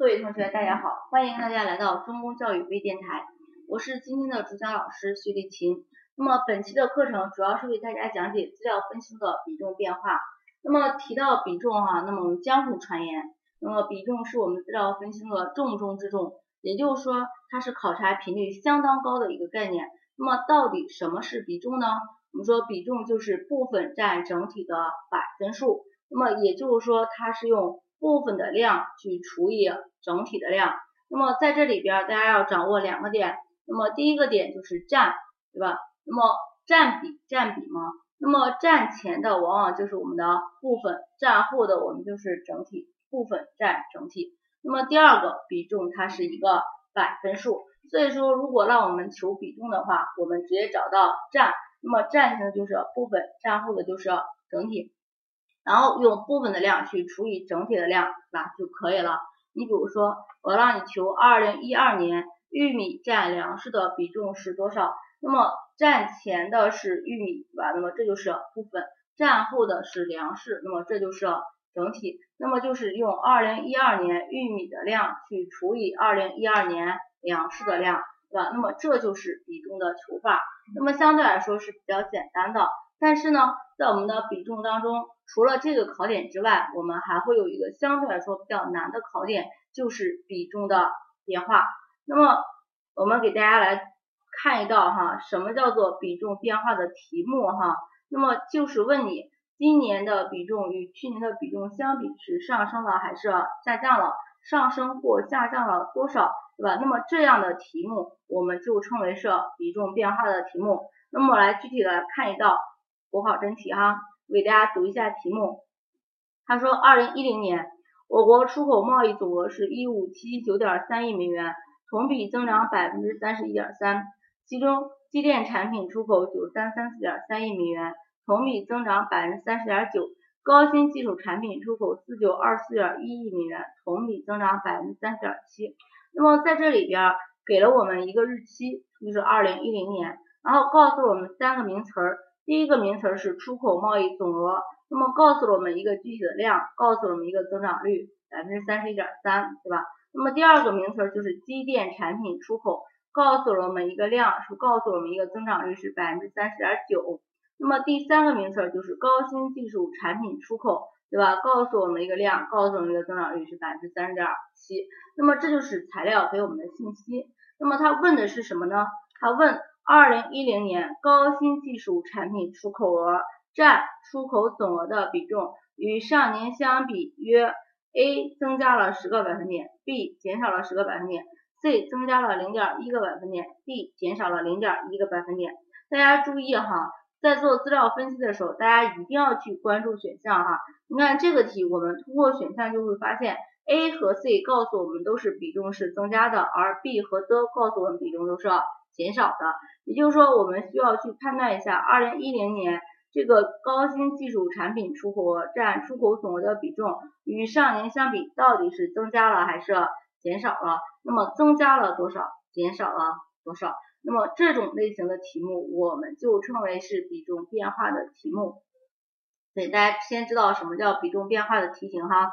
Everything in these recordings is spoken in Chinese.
各位同学，大家好，欢迎大家来到中公教育微电台，我是今天的主讲老师徐丽琴。那么本期的课程主要是为大家讲解资料分析的比重变化。那么提到比重哈，那么我们江湖传言，那么比重是我们资料分析的重中之重，也就是说它是考察频率相当高的一个概念。那么到底什么是比重呢？我们说比重就是部分占整体的百分数，那么也就是说它是用部分的量去除以整体的量。那么在这里边大家要掌握两个点，那么第一个点就是占，对吧？那么占比占比嘛，那么占前的往往就是我们的部分，占后的我们就是整体，部分占整体。那么第二个比重它是一个百分数，所以说如果让我们求比重的话，我们直接找到占。那么占前的就是部分，占后的就是整体，然后用部分的量去除以整体的量，是吧就可以了。你比如说，我让你求二零一二年玉米占粮食的比重是多少？那么占前的是玉米，对吧？那么这就是部分，占后的是粮食，那么这就是整体。那么就是用二零一二年玉米的量去除以二零一二年粮食的量。对吧？那么这就是比重的求法，那么相对来说是比较简单的。但是呢，在我们的比重当中，除了这个考点之外，我们还会有一个相对来说比较难的考点，就是比重的变化。那么我们给大家来看一道哈，什么叫做比重变化的题目哈？那么就是问你，今年的比重与去年的比重相比是上升了还是下降了？上升或下降了多少？对吧？那么这样的题目我们就称为是比重变化的题目。那么来具体的看一道国考真题哈，给大家读一下题目。他说，二零一零年我国出口贸易总额是一五七九点三亿美元，同比增长百分之三十一点三，其中机电产品出口九三三四点三亿美元，同比增长百分之三十点九，高新技术产品出口四九二四点一亿美元，同比增长百分之三十点七。那么在这里边给了我们一个日期，就是二零一零年，然后告诉我们三个名词儿，第一个名词是出口贸易总额，那么告诉了我们一个具体的量，告诉了我们一个增长率百分之三十一点三，对吧？那么第二个名词就是机电产品出口，告诉了我们一个量，是告诉我们一个增长率是百分之三十点九。那么第三个名词就是高新技术产品出口。对吧？告诉我们一个量，告诉我们一个增长率是百分之三十点七。那么这就是材料给我们的信息。那么他问的是什么呢？他问二零一零年高新技术产品出口额占出口总额的比重与上年相比约 A 增加了十个百分点，B 减少了十个百分点，C 增加了零点一个百分点，D 减少了零点一个百分点。大家注意哈。在做资料分析的时候，大家一定要去关注选项哈。你看这个题，我们通过选项就会发现，A 和 C 告诉我们都是比重是增加的，而 B 和 D 告诉我们比重都是减少的。也就是说，我们需要去判断一下，二零一零年这个高新技术产品出口占出口总额的比重与上年相比，到底是增加了还是减少了？那么增加了多少？减少了多少？那么这种类型的题目，我们就称为是比重变化的题目。所以大家先知道什么叫比重变化的题型哈。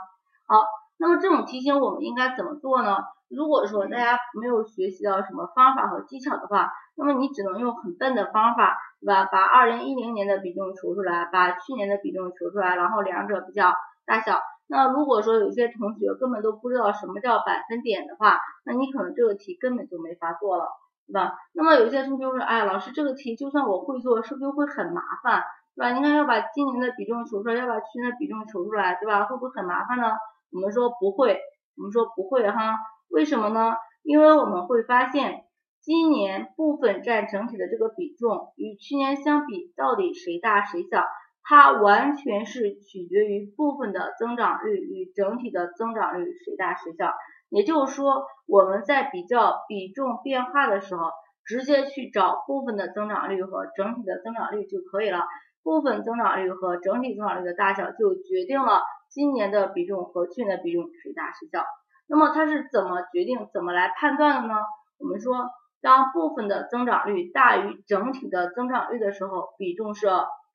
好，那么这种题型我们应该怎么做呢？如果说大家没有学习到什么方法和技巧的话，那么你只能用很笨的方法，对吧？把二零一零年的比重求出来，把去年的比重求出来，然后两者比较大小。那如果说有些同学根本都不知道什么叫百分点的话，那你可能这个题根本就没法做了。对吧？那么有些同学说，哎，老师这个题就算我会做，是不是会很麻烦？对吧？你看要把今年的比重求出来，要把去年的比重求出来，对吧？会不会很麻烦呢？我们说不会，我们说不会哈。为什么呢？因为我们会发现，今年部分占整体的这个比重与去年相比，到底谁大谁小？它完全是取决于部分的增长率与整体的增长率谁大谁小。也就是说，我们在比较比重变化的时候，直接去找部分的增长率和整体的增长率就可以了。部分增长率和整体增长率的大小就决定了今年的比重和去年的比重谁大谁小。那么它是怎么决定、怎么来判断的呢？我们说，当部分的增长率大于整体的增长率的时候，比重是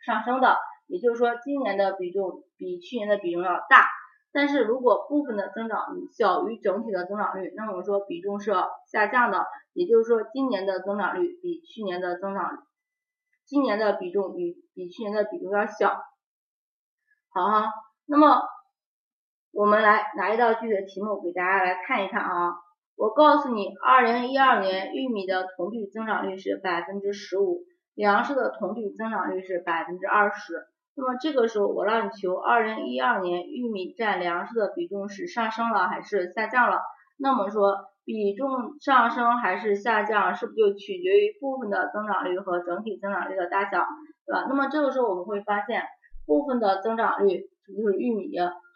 上升的。也就是说，今年的比重比去年的比重要大。但是如果部分的增长率小于整体的增长率，那么我们说比重是下降的，也就是说今年的增长率比去年的增长，今年的比重比比去年的比重要小。好哈，那么我们来拿一道具体的题目给大家来看一看啊。我告诉你，二零一二年玉米的同比增长率是百分之十五，粮食的同比增长率是百分之二十。那么这个时候我让你求二零一二年玉米占粮食的比重是上升了还是下降了？那么说比重上升还是下降，是不是就取决于部分的增长率和整体增长率的大小，对吧？那么这个时候我们会发现。部分的增长率是不是玉米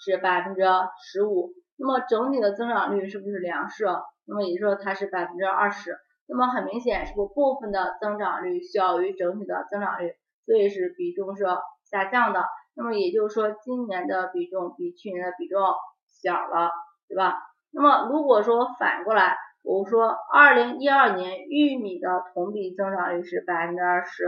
是百分之十五？那么整体的增长率是不是粮食？那么也就是说它是百分之二十。那么很明显，是不是部分的增长率小于整体的增长率？所以是比重是下降的。那么也就是说今年的比重比去年的比重小了，对吧？那么如果说反过来，我说二零一二年玉米的同比增长率是百分之二十。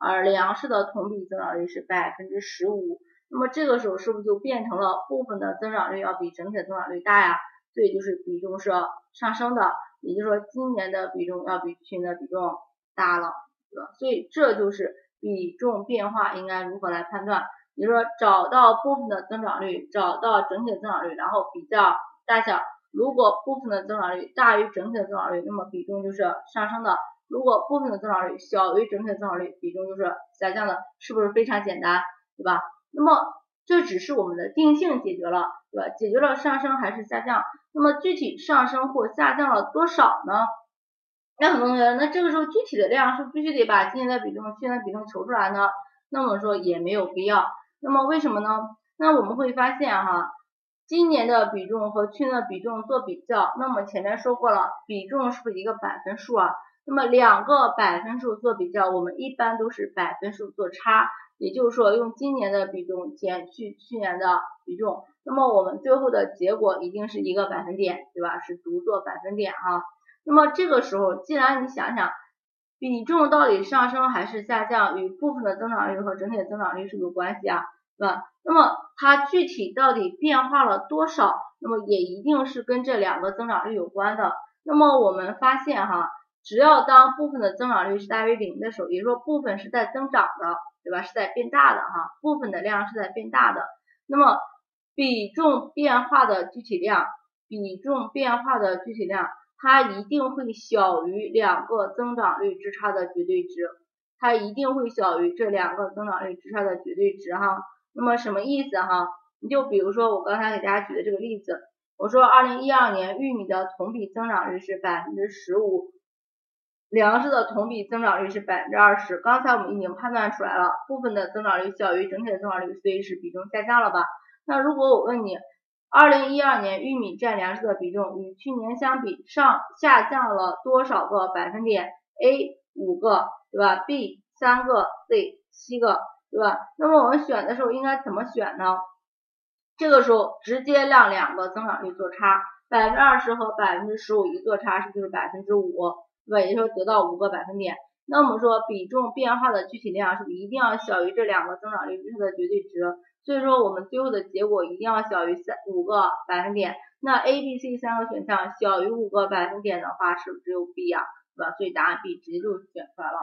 而粮食的同比增长率是百分之十五，那么这个时候是不是就变成了部分的增长率要比整体的增长率大呀？所以就是比重是上升的，也就是说今年的比重要比去年的比重大了，对吧？所以这就是比重变化应该如何来判断，也就是说找到部分的增长率，找到整体的增长率，然后比较大小，如果部分的增长率大于整体的增长率，那么比重就是上升的。如果部分的增长率小于整体的增长率，比重就是下降的，是不是非常简单，对吧？那么这只是我们的定性解决了，对吧？解决了上升还是下降，那么具体上升或下降了多少呢？那很多同学，那这个时候具体的量是不是必须得把今年的比重、去年的比重求出来呢？那么说也没有必要。那么为什么呢？那我们会发现哈，今年的比重和去年的比重做比较，那么前面说过了，比重是不是一个百分数啊？那么两个百分数做比较，我们一般都是百分数做差，也就是说用今年的比重减去去年的比重，那么我们最后的结果一定是一个百分点，对吧？是独做百分点哈。那么这个时候，既然你想想，比重到底上升还是下降，与部分的增长率和整体的增长率是有关系啊，对吧？那么它具体到底变化了多少，那么也一定是跟这两个增长率有关的。那么我们发现哈。只要当部分的增长率是大于零的时候，也就是说部分是在增长的，对吧？是在变大的哈，部分的量是在变大的。那么比重变化的具体量，比重变化的具体量，它一定会小于两个增长率之差的绝对值，它一定会小于这两个增长率之差的绝对值哈。那么什么意思哈？你就比如说我刚才给大家举的这个例子，我说二零一二年玉米的同比增长率是百分之十五。粮食的同比增长率是百分之二十，刚才我们已经判断出来了，部分的增长率小于整体的增长率，所以是比重下降了吧？那如果我问你，二零一二年玉米占粮食的比重与去年相比上下降了多少个百分点？A 五个，对吧？B 三个，C 七个，对吧？那么我们选的时候应该怎么选呢？这个时候直接让两个增长率做差，百分之二十和百分之十五一做差，是不是就是百分之五？对吧？也就是说得到五个百分点。那我们说比重变化的具体量是不是一定要小于这两个增长率之差的绝对值？所以说我们最后的结果一定要小于三五个百分点。那 A、B、C 三个选项小于五个百分点的话，是不是只有 B 呀？对吧？所以答案 B 直接就选出来了。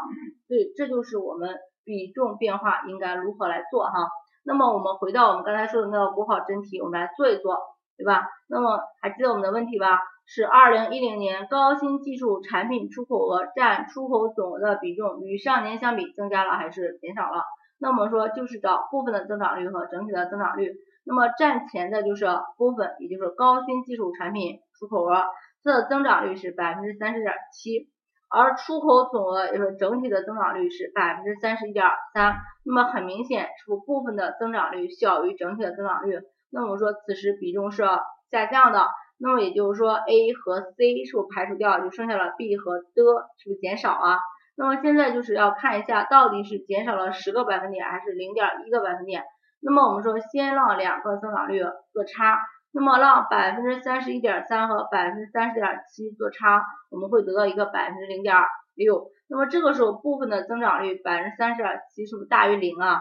所以这就是我们比重变化应该如何来做哈。那么我们回到我们刚才说的那个国考真题，我们来做一做，对吧？那么还记得我们的问题吧？是二零一零年高新技术产品出口额占出口总额的比重与上年相比增加了还是减少了？那我们说就是找部分的增长率和整体的增长率。那么占前的就是部分，也就是高新技术产品出口额，它的增长率是百分之三十点七，而出口总额也就是整体的增长率是百分之三十一点三。那么很明显，是部分的增长率小于整体的增长率。那我们说此时比重是下降的。那么也就是说，A 和 C 是不是排除掉，就剩下了 B 和 D，是不是减少啊？那么现在就是要看一下到底是减少了十个百分点还是零点一个百分点。那么我们说先让两个增长率做差，那么让百分之三十一点三和百分之三十点七做差，我们会得到一个百分之零点六。那么这个时候部分的增长率百分之三十点七是不是大于零啊？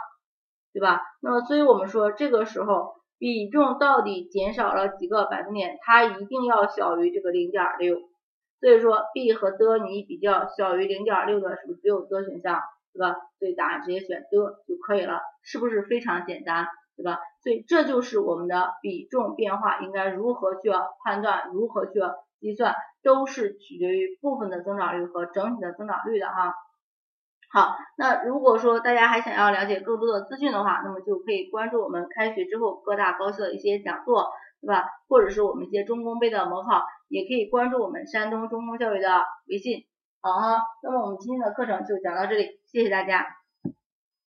对吧？那么所以我们说这个时候。比重到底减少了几个百分点，它一定要小于这个零点六。所以说 B 和 D 你比较，小于零点六的是不是只有 D 选项，对吧？所以答案直接选 D 就可以了，是不是非常简单，对吧？所以这就是我们的比重变化应该如何去判断，如何去计算，都是取决于部分的增长率和整体的增长率的哈。好，那如果说大家还想要了解更多的资讯的话，那么就可以关注我们开学之后各大高校的一些讲座，对吧？或者是我们一些中公杯的模考，也可以关注我们山东中公教育的微信。好哈，那么我们今天的课程就讲到这里，谢谢大家。